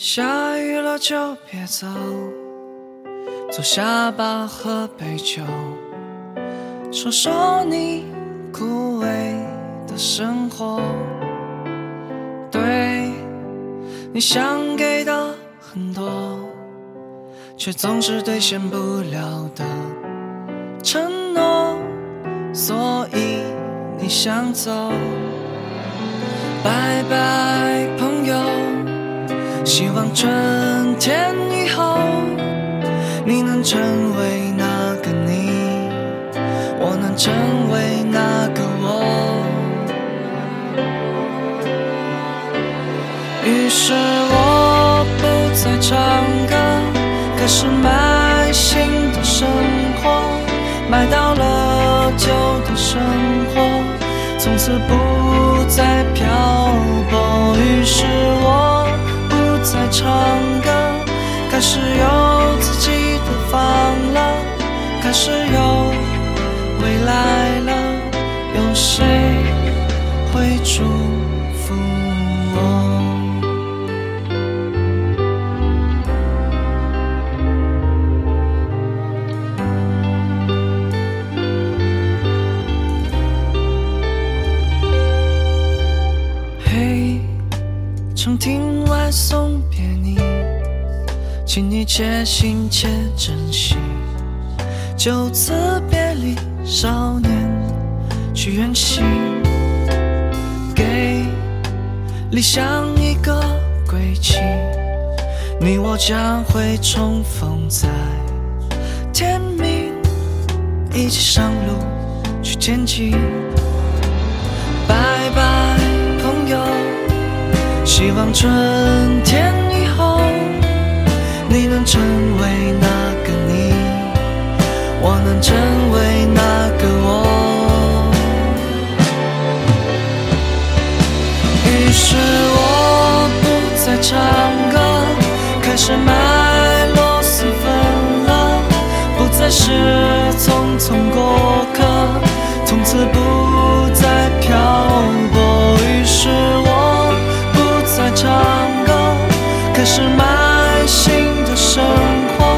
下雨了就别走，坐下吧，喝杯酒，说说你枯萎的生活。对你想给的很多，却总是兑现不了的承诺，所以你想走。拜拜，希望春天以后，你能成为那个你，我能成为那个我。于是我不再唱歌，开始买新的生活，买到了旧的生活，从此不再漂泊。于是唱歌，开始有自己的房了，开始有未来了，有谁会住长亭外送别你，请你且行且珍惜。就此别离，少年去远行，给理想一个归期。你我将会重逢在天明，一起上路去前进。希望春天以后，你能成为那个你，我能成为那个我。于是我不再唱歌，开始卖螺蛳粉了，不再是匆匆过新的生活，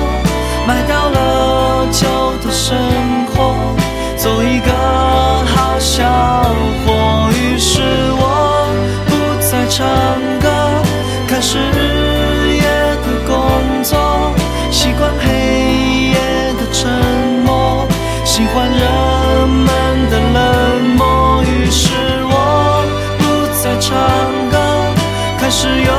买到了旧的生活，做一个好小伙。于是我不再唱歌，开始日夜的工作，习惯黑夜的沉默，喜欢人们的冷漠。于是我不再唱歌，开始有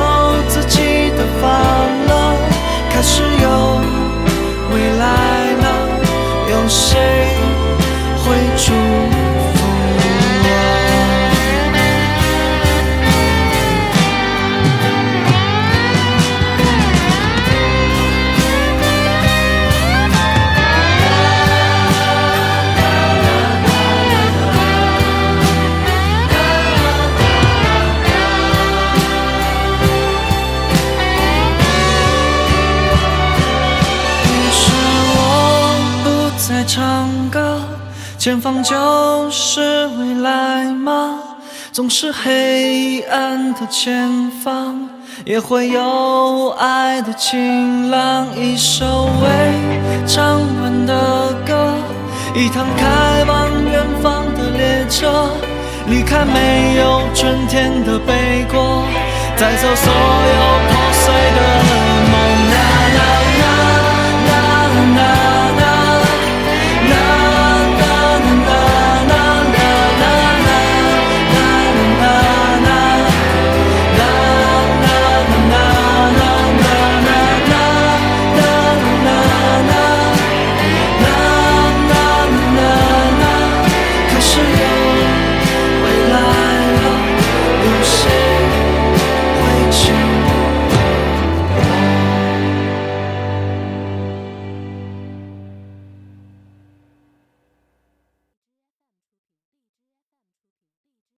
有唱歌，前方就是未来吗？总是黑暗的前方，也会有爱的晴朗。一首未唱完的歌，一趟开往远方的列车，离开没有春天的北国，带走所有破碎的。